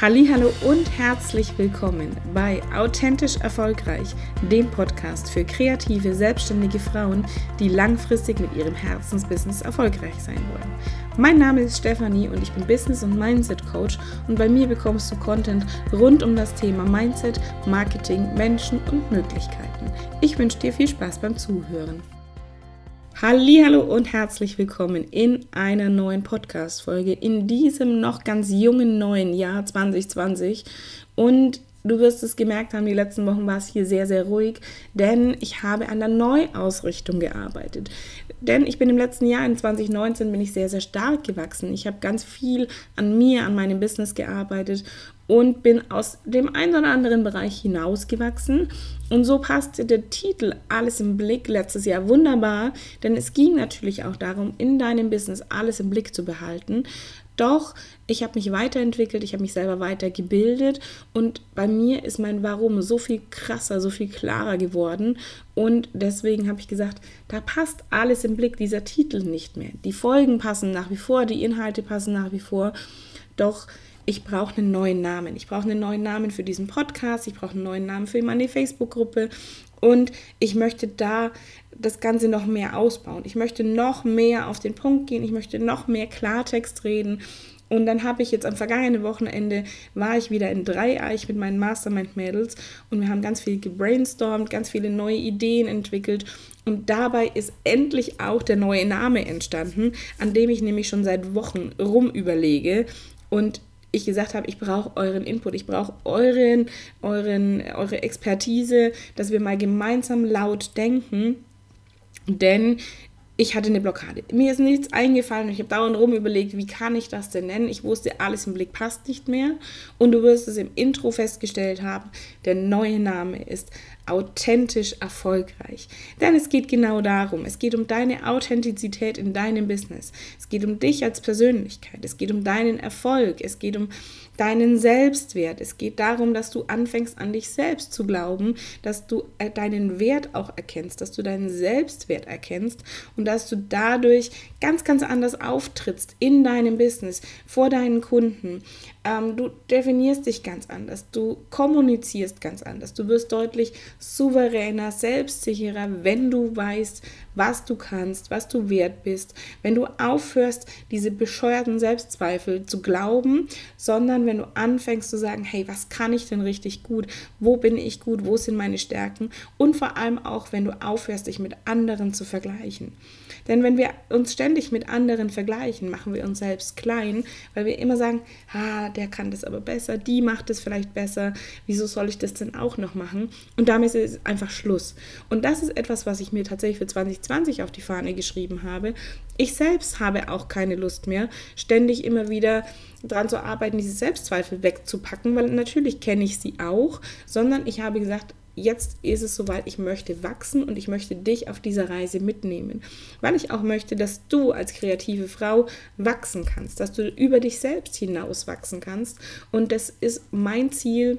Hallo und herzlich willkommen bei Authentisch Erfolgreich, dem Podcast für kreative, selbstständige Frauen, die langfristig mit ihrem Herzensbusiness erfolgreich sein wollen. Mein Name ist Stefanie und ich bin Business- und Mindset Coach und bei mir bekommst du Content rund um das Thema Mindset, Marketing, Menschen und Möglichkeiten. Ich wünsche dir viel Spaß beim Zuhören. Hallo und herzlich willkommen in einer neuen Podcast Folge in diesem noch ganz jungen neuen Jahr 2020 und Du wirst es gemerkt haben, die letzten Wochen war es hier sehr, sehr ruhig, denn ich habe an der Neuausrichtung gearbeitet. Denn ich bin im letzten Jahr, in 2019, bin ich sehr, sehr stark gewachsen. Ich habe ganz viel an mir, an meinem Business gearbeitet und bin aus dem einen oder anderen Bereich hinausgewachsen. Und so passte der Titel Alles im Blick letztes Jahr wunderbar, denn es ging natürlich auch darum, in deinem Business alles im Blick zu behalten. Doch ich habe mich weiterentwickelt, ich habe mich selber weitergebildet und bei mir ist mein Warum so viel krasser, so viel klarer geworden. Und deswegen habe ich gesagt, da passt alles im Blick, dieser Titel nicht mehr. Die Folgen passen nach wie vor, die Inhalte passen nach wie vor. Doch ich brauche einen neuen Namen. Ich brauche einen neuen Namen für diesen Podcast, ich brauche einen neuen Namen für meine Facebook-Gruppe und ich möchte da das Ganze noch mehr ausbauen. Ich möchte noch mehr auf den Punkt gehen, ich möchte noch mehr Klartext reden. Und dann habe ich jetzt am vergangenen Wochenende, war ich wieder in Dreieich mit meinen Mastermind-Mädels und wir haben ganz viel gebrainstormt, ganz viele neue Ideen entwickelt und dabei ist endlich auch der neue Name entstanden, an dem ich nämlich schon seit Wochen rumüberlege. Und ich gesagt habe, ich brauche euren Input, ich brauche euren, euren, eure Expertise, dass wir mal gemeinsam laut denken. Denn ich hatte eine Blockade. Mir ist nichts eingefallen und ich habe dauernd rum überlegt, wie kann ich das denn nennen? Ich wusste, alles im Blick passt nicht mehr. Und du wirst es im Intro festgestellt haben, der neue Name ist authentisch erfolgreich. Denn es geht genau darum. Es geht um deine Authentizität in deinem Business. Es geht um dich als Persönlichkeit. Es geht um deinen Erfolg. Es geht um deinen Selbstwert. Es geht darum, dass du anfängst an dich selbst zu glauben, dass du äh, deinen Wert auch erkennst, dass du deinen Selbstwert erkennst und dass du dadurch ganz, ganz anders auftrittst in deinem Business, vor deinen Kunden. Ähm, du definierst dich ganz anders, du kommunizierst ganz anders, du wirst deutlich souveräner, selbstsicherer, wenn du weißt, was du kannst, was du wert bist, wenn du aufhörst, diese bescheuerten Selbstzweifel zu glauben, sondern wenn du anfängst zu sagen, hey, was kann ich denn richtig gut, wo bin ich gut, wo sind meine Stärken und vor allem auch, wenn du aufhörst, dich mit anderen zu vergleichen. Denn wenn wir uns ständig mit anderen vergleichen, machen wir uns selbst klein, weil wir immer sagen, ah, der kann das aber besser, die macht es vielleicht besser, wieso soll ich das denn auch noch machen? Und damit ist es einfach Schluss. Und das ist etwas, was ich mir tatsächlich für 2020 auf die Fahne geschrieben habe. Ich selbst habe auch keine Lust mehr, ständig immer wieder daran zu arbeiten, diese Selbstzweifel wegzupacken, weil natürlich kenne ich sie auch, sondern ich habe gesagt, jetzt ist es soweit, ich möchte wachsen und ich möchte dich auf dieser Reise mitnehmen, weil ich auch möchte, dass du als kreative Frau wachsen kannst, dass du über dich selbst hinaus wachsen kannst und das ist mein Ziel,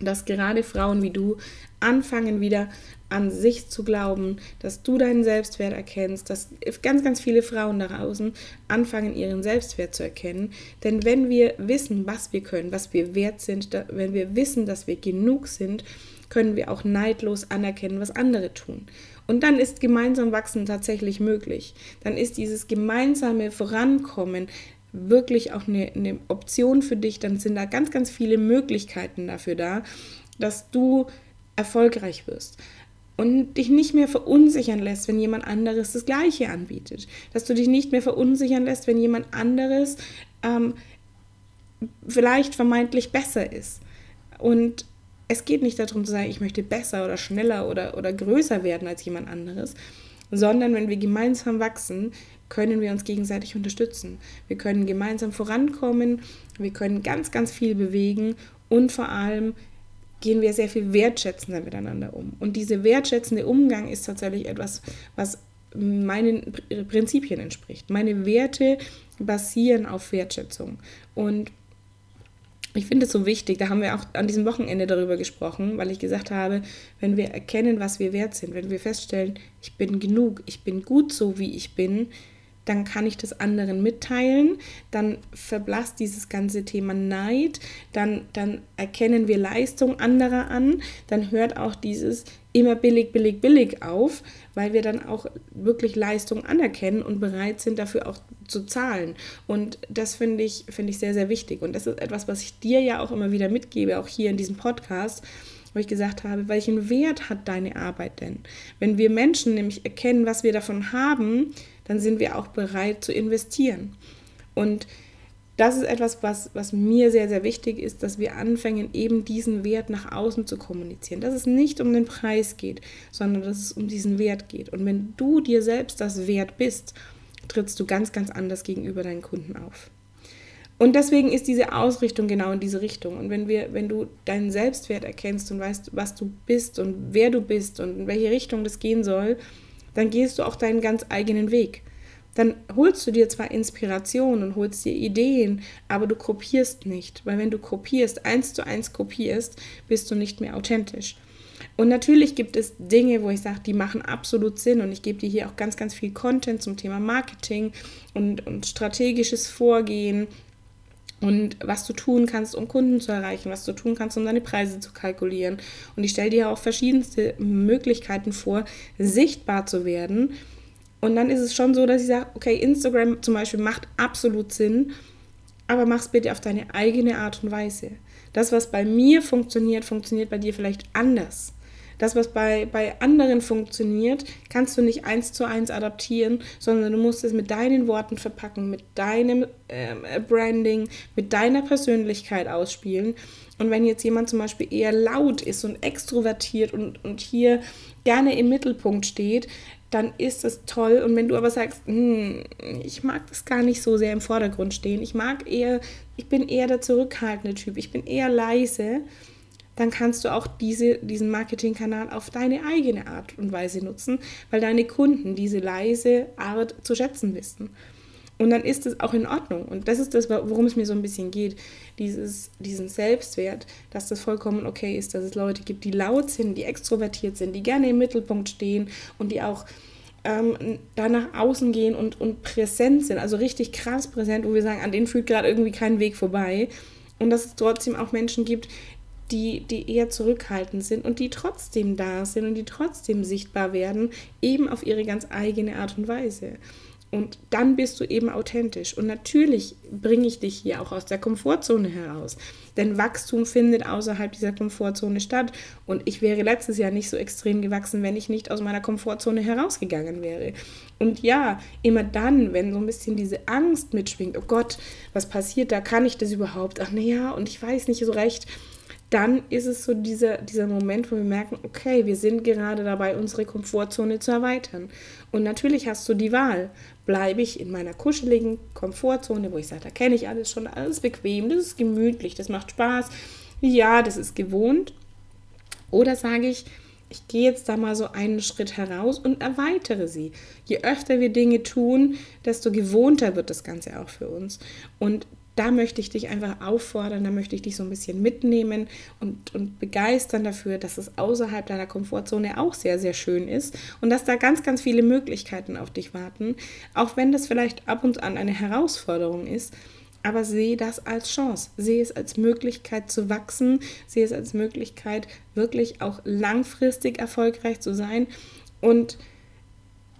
dass gerade Frauen wie du anfangen wieder an sich zu glauben, dass du deinen Selbstwert erkennst, dass ganz, ganz viele Frauen da draußen anfangen, ihren Selbstwert zu erkennen. Denn wenn wir wissen, was wir können, was wir wert sind, wenn wir wissen, dass wir genug sind, können wir auch neidlos anerkennen, was andere tun. Und dann ist gemeinsam wachsen tatsächlich möglich. Dann ist dieses gemeinsame Vorankommen wirklich auch eine, eine Option für dich. Dann sind da ganz, ganz viele Möglichkeiten dafür da, dass du erfolgreich wirst und dich nicht mehr verunsichern lässt, wenn jemand anderes das Gleiche anbietet. Dass du dich nicht mehr verunsichern lässt, wenn jemand anderes ähm, vielleicht vermeintlich besser ist. Und es geht nicht darum zu sagen, ich möchte besser oder schneller oder, oder größer werden als jemand anderes, sondern wenn wir gemeinsam wachsen, können wir uns gegenseitig unterstützen. Wir können gemeinsam vorankommen, wir können ganz, ganz viel bewegen und vor allem gehen wir sehr viel wertschätzender miteinander um. Und dieser wertschätzende Umgang ist tatsächlich etwas, was meinen Prinzipien entspricht. Meine Werte basieren auf Wertschätzung. Und ich finde es so wichtig, da haben wir auch an diesem Wochenende darüber gesprochen, weil ich gesagt habe, wenn wir erkennen, was wir wert sind, wenn wir feststellen, ich bin genug, ich bin gut so, wie ich bin, dann kann ich das anderen mitteilen, dann verblasst dieses ganze Thema Neid, dann, dann erkennen wir Leistung anderer an, dann hört auch dieses immer billig, billig, billig auf, weil wir dann auch wirklich Leistung anerkennen und bereit sind, dafür auch zu zahlen. Und das finde ich, finde ich sehr, sehr wichtig. Und das ist etwas, was ich dir ja auch immer wieder mitgebe, auch hier in diesem Podcast wo ich gesagt habe, welchen Wert hat deine Arbeit denn? Wenn wir Menschen nämlich erkennen, was wir davon haben, dann sind wir auch bereit zu investieren. Und das ist etwas, was, was mir sehr, sehr wichtig ist, dass wir anfangen, eben diesen Wert nach außen zu kommunizieren. Dass es nicht um den Preis geht, sondern dass es um diesen Wert geht. Und wenn du dir selbst das Wert bist, trittst du ganz, ganz anders gegenüber deinen Kunden auf. Und deswegen ist diese Ausrichtung genau in diese Richtung. Und wenn wir, wenn du deinen Selbstwert erkennst und weißt, was du bist und wer du bist und in welche Richtung das gehen soll, dann gehst du auch deinen ganz eigenen Weg. Dann holst du dir zwar Inspiration und holst dir Ideen, aber du kopierst nicht. Weil wenn du kopierst, eins zu eins kopierst, bist du nicht mehr authentisch. Und natürlich gibt es Dinge, wo ich sage, die machen absolut Sinn und ich gebe dir hier auch ganz, ganz viel Content zum Thema Marketing und, und strategisches Vorgehen und was du tun kannst, um Kunden zu erreichen, was du tun kannst, um deine Preise zu kalkulieren. Und ich stelle dir auch verschiedenste Möglichkeiten vor, sichtbar zu werden. Und dann ist es schon so, dass ich sage, okay, Instagram zum Beispiel macht absolut Sinn, aber mach es bitte auf deine eigene Art und Weise. Das, was bei mir funktioniert, funktioniert bei dir vielleicht anders. Das, was bei, bei anderen funktioniert, kannst du nicht eins zu eins adaptieren, sondern du musst es mit deinen Worten verpacken, mit deinem ähm, Branding, mit deiner Persönlichkeit ausspielen. Und wenn jetzt jemand zum Beispiel eher laut ist und extrovertiert und, und hier gerne im Mittelpunkt steht, dann ist es toll. Und wenn du aber sagst, hm, ich mag das gar nicht so sehr im Vordergrund stehen, ich mag eher, ich bin eher der zurückhaltende Typ, ich bin eher leise, dann kannst du auch diese, diesen Marketingkanal auf deine eigene Art und Weise nutzen, weil deine Kunden diese leise Art zu schätzen wissen. Und dann ist es auch in Ordnung. Und das ist das, worum es mir so ein bisschen geht. Dieses, diesen Selbstwert, dass das vollkommen okay ist, dass es Leute gibt, die laut sind, die extrovertiert sind, die gerne im Mittelpunkt stehen und die auch ähm, da nach außen gehen und, und präsent sind. Also richtig krass präsent, wo wir sagen, an denen führt gerade irgendwie kein Weg vorbei. Und dass es trotzdem auch Menschen gibt, die, die eher zurückhaltend sind und die trotzdem da sind und die trotzdem sichtbar werden, eben auf ihre ganz eigene Art und Weise. Und dann bist du eben authentisch. Und natürlich bringe ich dich hier auch aus der Komfortzone heraus. Denn Wachstum findet außerhalb dieser Komfortzone statt. Und ich wäre letztes Jahr nicht so extrem gewachsen, wenn ich nicht aus meiner Komfortzone herausgegangen wäre. Und ja, immer dann, wenn so ein bisschen diese Angst mitschwingt, oh Gott, was passiert da? Kann ich das überhaupt? Ach naja, und ich weiß nicht so recht dann ist es so dieser, dieser Moment, wo wir merken, okay, wir sind gerade dabei, unsere Komfortzone zu erweitern. Und natürlich hast du die Wahl. Bleibe ich in meiner kuscheligen Komfortzone, wo ich sage, da kenne ich alles schon, alles bequem, das ist gemütlich, das macht Spaß, ja, das ist gewohnt. Oder sage ich, ich gehe jetzt da mal so einen Schritt heraus und erweitere sie. Je öfter wir Dinge tun, desto gewohnter wird das Ganze auch für uns. Und da möchte ich dich einfach auffordern, da möchte ich dich so ein bisschen mitnehmen und, und begeistern dafür, dass es außerhalb deiner Komfortzone auch sehr, sehr schön ist und dass da ganz, ganz viele Möglichkeiten auf dich warten, auch wenn das vielleicht ab und an eine Herausforderung ist. Aber sehe das als Chance, sehe es als Möglichkeit zu wachsen, sehe es als Möglichkeit, wirklich auch langfristig erfolgreich zu sein. Und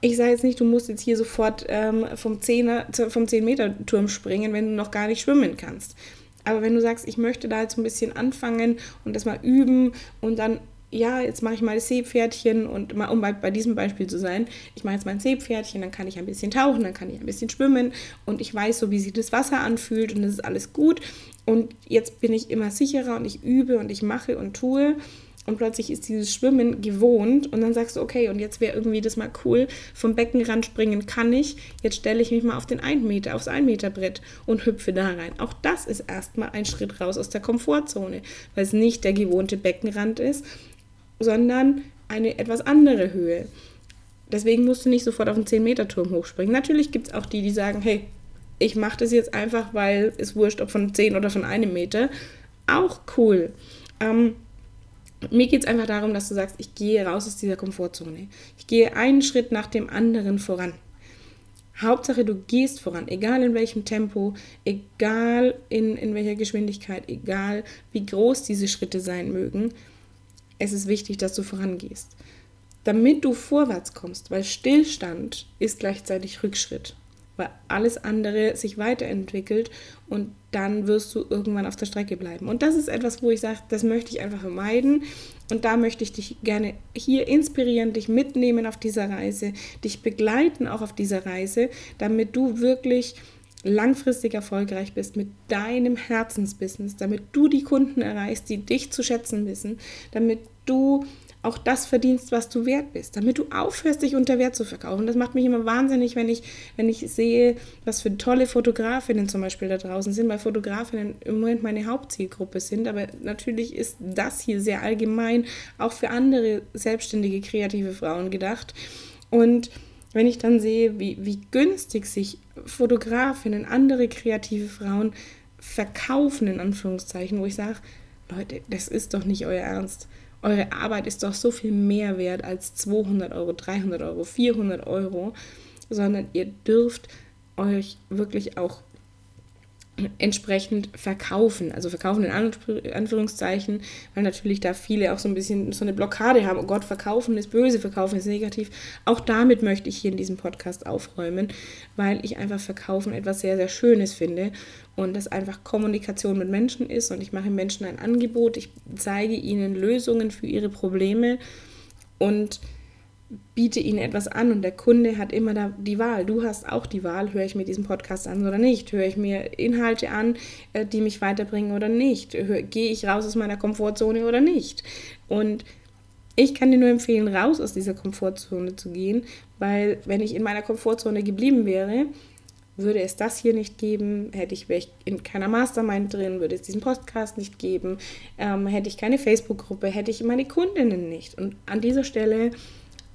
ich sage jetzt nicht, du musst jetzt hier sofort ähm, vom, 10er, vom 10-Meter-Turm springen, wenn du noch gar nicht schwimmen kannst. Aber wenn du sagst, ich möchte da jetzt ein bisschen anfangen und das mal üben und dann, ja, jetzt mache ich mal das Seepferdchen und mal, um bei, bei diesem Beispiel zu sein, ich mache jetzt mal ein Seepferdchen, dann kann ich ein bisschen tauchen, dann kann ich ein bisschen schwimmen und ich weiß so, wie sich das Wasser anfühlt und das ist alles gut. Und jetzt bin ich immer sicherer und ich übe und ich mache und tue und plötzlich ist dieses Schwimmen gewohnt und dann sagst du, okay, und jetzt wäre irgendwie das mal cool, vom Beckenrand springen kann ich, jetzt stelle ich mich mal auf den 1 Meter, aufs 1 Meter Brett und hüpfe da rein. Auch das ist erstmal ein Schritt raus aus der Komfortzone, weil es nicht der gewohnte Beckenrand ist, sondern eine etwas andere Höhe. Deswegen musst du nicht sofort auf den 10-Meter-Turm hochspringen. Natürlich gibt es auch die, die sagen, hey, ich mache das jetzt einfach, weil es wurscht, ob von 10 oder von einem Meter. Auch cool. Ähm, mir geht es einfach darum, dass du sagst, ich gehe raus aus dieser Komfortzone. Ich gehe einen Schritt nach dem anderen voran. Hauptsache, du gehst voran, egal in welchem Tempo, egal in, in welcher Geschwindigkeit, egal wie groß diese Schritte sein mögen. Es ist wichtig, dass du vorangehst. Damit du vorwärts kommst, weil Stillstand ist gleichzeitig Rückschritt weil alles andere sich weiterentwickelt und dann wirst du irgendwann auf der Strecke bleiben. Und das ist etwas, wo ich sage, das möchte ich einfach vermeiden. Und da möchte ich dich gerne hier inspirieren, dich mitnehmen auf dieser Reise, dich begleiten auch auf dieser Reise, damit du wirklich langfristig erfolgreich bist mit deinem Herzensbusiness, damit du die Kunden erreichst, die dich zu schätzen wissen, damit du auch das verdienst, was du wert bist, damit du aufhörst, dich unter Wert zu verkaufen. Das macht mich immer wahnsinnig, wenn ich, wenn ich sehe, was für tolle Fotografinnen zum Beispiel da draußen sind, weil Fotografinnen im Moment meine Hauptzielgruppe sind. Aber natürlich ist das hier sehr allgemein auch für andere selbstständige, kreative Frauen gedacht. Und wenn ich dann sehe, wie, wie günstig sich Fotografinnen, andere kreative Frauen verkaufen, in Anführungszeichen, wo ich sage, Leute, das ist doch nicht euer Ernst. Eure Arbeit ist doch so viel mehr wert als 200 Euro, 300 Euro, 400 Euro, sondern ihr dürft euch wirklich auch entsprechend verkaufen. Also verkaufen in Anführungszeichen, weil natürlich da viele auch so ein bisschen so eine Blockade haben. Oh Gott, verkaufen ist böse, verkaufen ist negativ. Auch damit möchte ich hier in diesem Podcast aufräumen, weil ich einfach verkaufen etwas sehr, sehr Schönes finde und das einfach Kommunikation mit Menschen ist und ich mache Menschen ein Angebot, ich zeige ihnen Lösungen für ihre Probleme und biete ihnen etwas an und der Kunde hat immer da die Wahl. Du hast auch die Wahl, höre ich mir diesen Podcast an oder nicht? Höre ich mir Inhalte an, äh, die mich weiterbringen oder nicht? Gehe ich raus aus meiner Komfortzone oder nicht? Und ich kann dir nur empfehlen, raus aus dieser Komfortzone zu gehen, weil wenn ich in meiner Komfortzone geblieben wäre, würde es das hier nicht geben, hätte ich, ich in keiner Mastermind drin, würde es diesen Podcast nicht geben, ähm, hätte ich keine Facebook-Gruppe, hätte ich meine Kundinnen nicht. Und an dieser Stelle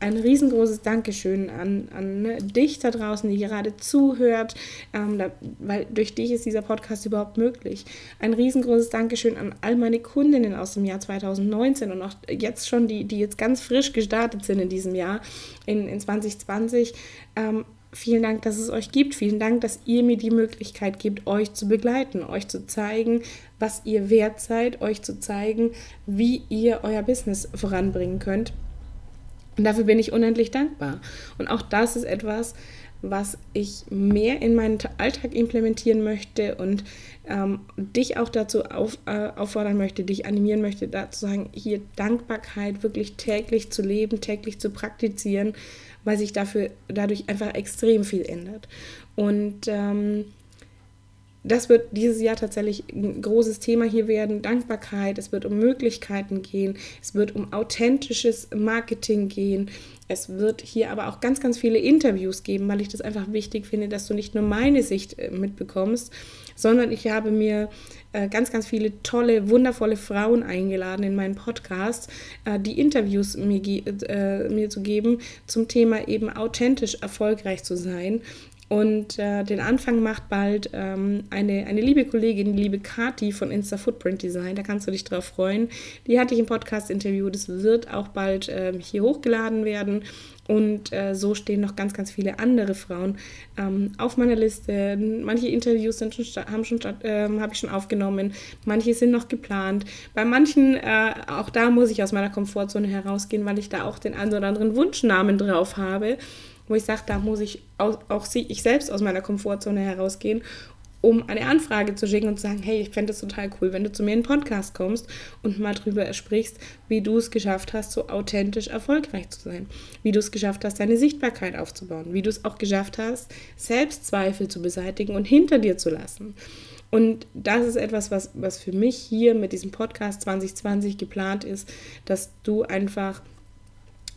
ein riesengroßes Dankeschön an, an ne, dich da draußen, die gerade zuhört, ähm, da, weil durch dich ist dieser Podcast überhaupt möglich. Ein riesengroßes Dankeschön an all meine Kundinnen aus dem Jahr 2019 und auch jetzt schon, die, die jetzt ganz frisch gestartet sind in diesem Jahr, in, in 2020. Ähm, vielen Dank, dass es euch gibt. Vielen Dank, dass ihr mir die Möglichkeit gibt, euch zu begleiten, euch zu zeigen, was ihr wert seid, euch zu zeigen, wie ihr euer Business voranbringen könnt. Und dafür bin ich unendlich dankbar. Und auch das ist etwas, was ich mehr in meinen Alltag implementieren möchte und ähm, dich auch dazu auf, äh, auffordern möchte, dich animieren möchte, dazu sagen, hier Dankbarkeit wirklich täglich zu leben, täglich zu praktizieren, weil sich dafür dadurch einfach extrem viel ändert. Und ähm, das wird dieses Jahr tatsächlich ein großes Thema hier werden. Dankbarkeit, es wird um Möglichkeiten gehen, es wird um authentisches Marketing gehen. Es wird hier aber auch ganz, ganz viele Interviews geben, weil ich das einfach wichtig finde, dass du nicht nur meine Sicht äh, mitbekommst, sondern ich habe mir äh, ganz, ganz viele tolle, wundervolle Frauen eingeladen in meinen Podcast, äh, die Interviews mir, mir zu geben zum Thema eben authentisch erfolgreich zu sein. Und äh, den Anfang macht bald ähm, eine, eine liebe Kollegin, die liebe Kati von Insta Footprint Design. Da kannst du dich drauf freuen. Die hatte ich im Podcast-Interview. Das wird auch bald ähm, hier hochgeladen werden. Und äh, so stehen noch ganz, ganz viele andere Frauen ähm, auf meiner Liste. Manche Interviews sind schon, haben schon, äh, habe ich schon aufgenommen, manche sind noch geplant. Bei manchen, äh, auch da muss ich aus meiner Komfortzone herausgehen, weil ich da auch den einen oder anderen Wunschnamen drauf habe wo ich sage, da muss ich auch, auch ich selbst aus meiner Komfortzone herausgehen, um eine Anfrage zu schicken und zu sagen, hey, ich fände es total cool, wenn du zu mir in den Podcast kommst und mal drüber sprichst, wie du es geschafft hast, so authentisch erfolgreich zu sein, wie du es geschafft hast, deine Sichtbarkeit aufzubauen, wie du es auch geschafft hast, Selbstzweifel zu beseitigen und hinter dir zu lassen. Und das ist etwas, was, was für mich hier mit diesem Podcast 2020 geplant ist, dass du einfach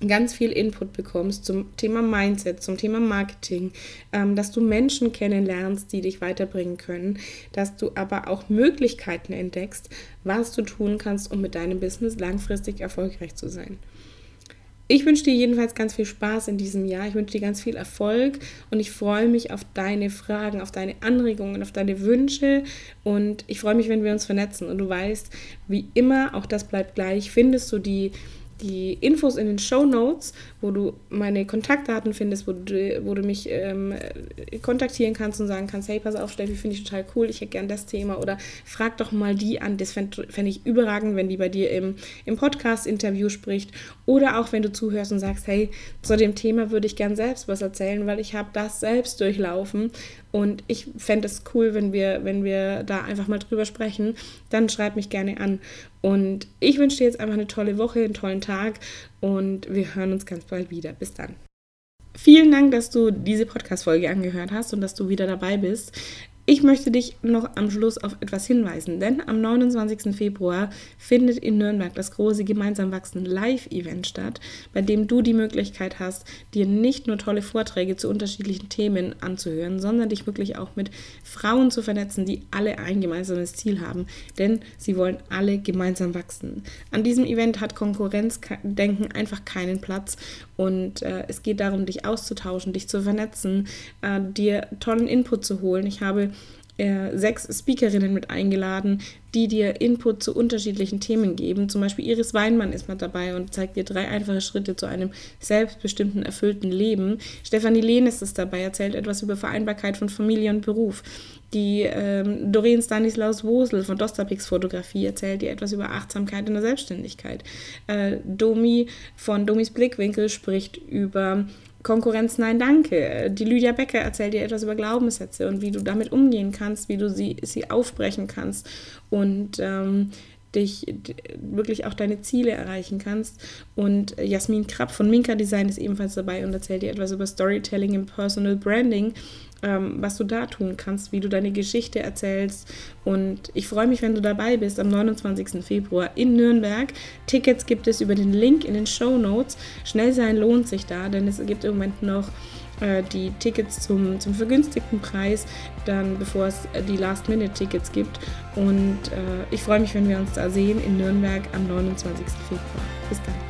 ganz viel Input bekommst zum Thema Mindset, zum Thema Marketing, ähm, dass du Menschen kennenlernst, die dich weiterbringen können, dass du aber auch Möglichkeiten entdeckst, was du tun kannst, um mit deinem Business langfristig erfolgreich zu sein. Ich wünsche dir jedenfalls ganz viel Spaß in diesem Jahr. Ich wünsche dir ganz viel Erfolg und ich freue mich auf deine Fragen, auf deine Anregungen, auf deine Wünsche und ich freue mich, wenn wir uns vernetzen. Und du weißt, wie immer, auch das bleibt gleich, findest du die die Infos in den Show Notes, wo du meine Kontaktdaten findest, wo du, wo du mich ähm, kontaktieren kannst und sagen kannst, hey, pass auf, Steffi, finde ich total cool, ich hätte gern das Thema. Oder frag doch mal die an, das fände fänd ich überragend, wenn die bei dir im, im Podcast-Interview spricht. Oder auch wenn du zuhörst und sagst, hey, zu dem Thema würde ich gern selbst was erzählen, weil ich habe das selbst durchlaufen und ich fände es cool, wenn wir, wenn wir da einfach mal drüber sprechen. Dann schreib mich gerne an. Und ich wünsche dir jetzt einfach eine tolle Woche, einen tollen Tag und wir hören uns ganz bald wieder. Bis dann. Vielen Dank, dass du diese Podcast-Folge angehört hast und dass du wieder dabei bist. Ich möchte dich noch am Schluss auf etwas hinweisen, denn am 29. Februar findet in Nürnberg das große Gemeinsam wachsen Live-Event statt, bei dem du die Möglichkeit hast, dir nicht nur tolle Vorträge zu unterschiedlichen Themen anzuhören, sondern dich wirklich auch mit Frauen zu vernetzen, die alle ein gemeinsames Ziel haben, denn sie wollen alle gemeinsam wachsen. An diesem Event hat Konkurrenzdenken einfach keinen Platz und äh, es geht darum, dich auszutauschen, dich zu vernetzen, äh, dir tollen Input zu holen. Ich habe äh, sechs Speakerinnen mit eingeladen, die dir Input zu unterschiedlichen Themen geben. Zum Beispiel Iris Weinmann ist mit dabei und zeigt dir drei einfache Schritte zu einem selbstbestimmten, erfüllten Leben. Stefanie Lehnes ist dabei, erzählt etwas über Vereinbarkeit von Familie und Beruf. Die ähm, Doreen Stanislaus Wosel von Dostapix Fotografie erzählt dir etwas über Achtsamkeit in der Selbstständigkeit. Äh, Domi von Domis Blickwinkel spricht über Konkurrenz, nein, danke. Die Lydia Becker erzählt dir etwas über Glaubenssätze und wie du damit umgehen kannst, wie du sie, sie aufbrechen kannst und ähm, dich wirklich auch deine Ziele erreichen kannst. Und Jasmin Krapp von Minka Design ist ebenfalls dabei und erzählt dir etwas über Storytelling im Personal Branding ähm, was du da tun kannst, wie du deine Geschichte erzählst. Und ich freue mich, wenn du dabei bist am 29. Februar in Nürnberg. Tickets gibt es über den Link in den Show Notes. Schnell sein lohnt sich da, denn es gibt im Moment noch äh, die Tickets zum, zum vergünstigten Preis, dann bevor es die Last-Minute-Tickets gibt. Und äh, ich freue mich, wenn wir uns da sehen in Nürnberg am 29. Februar. Bis dann.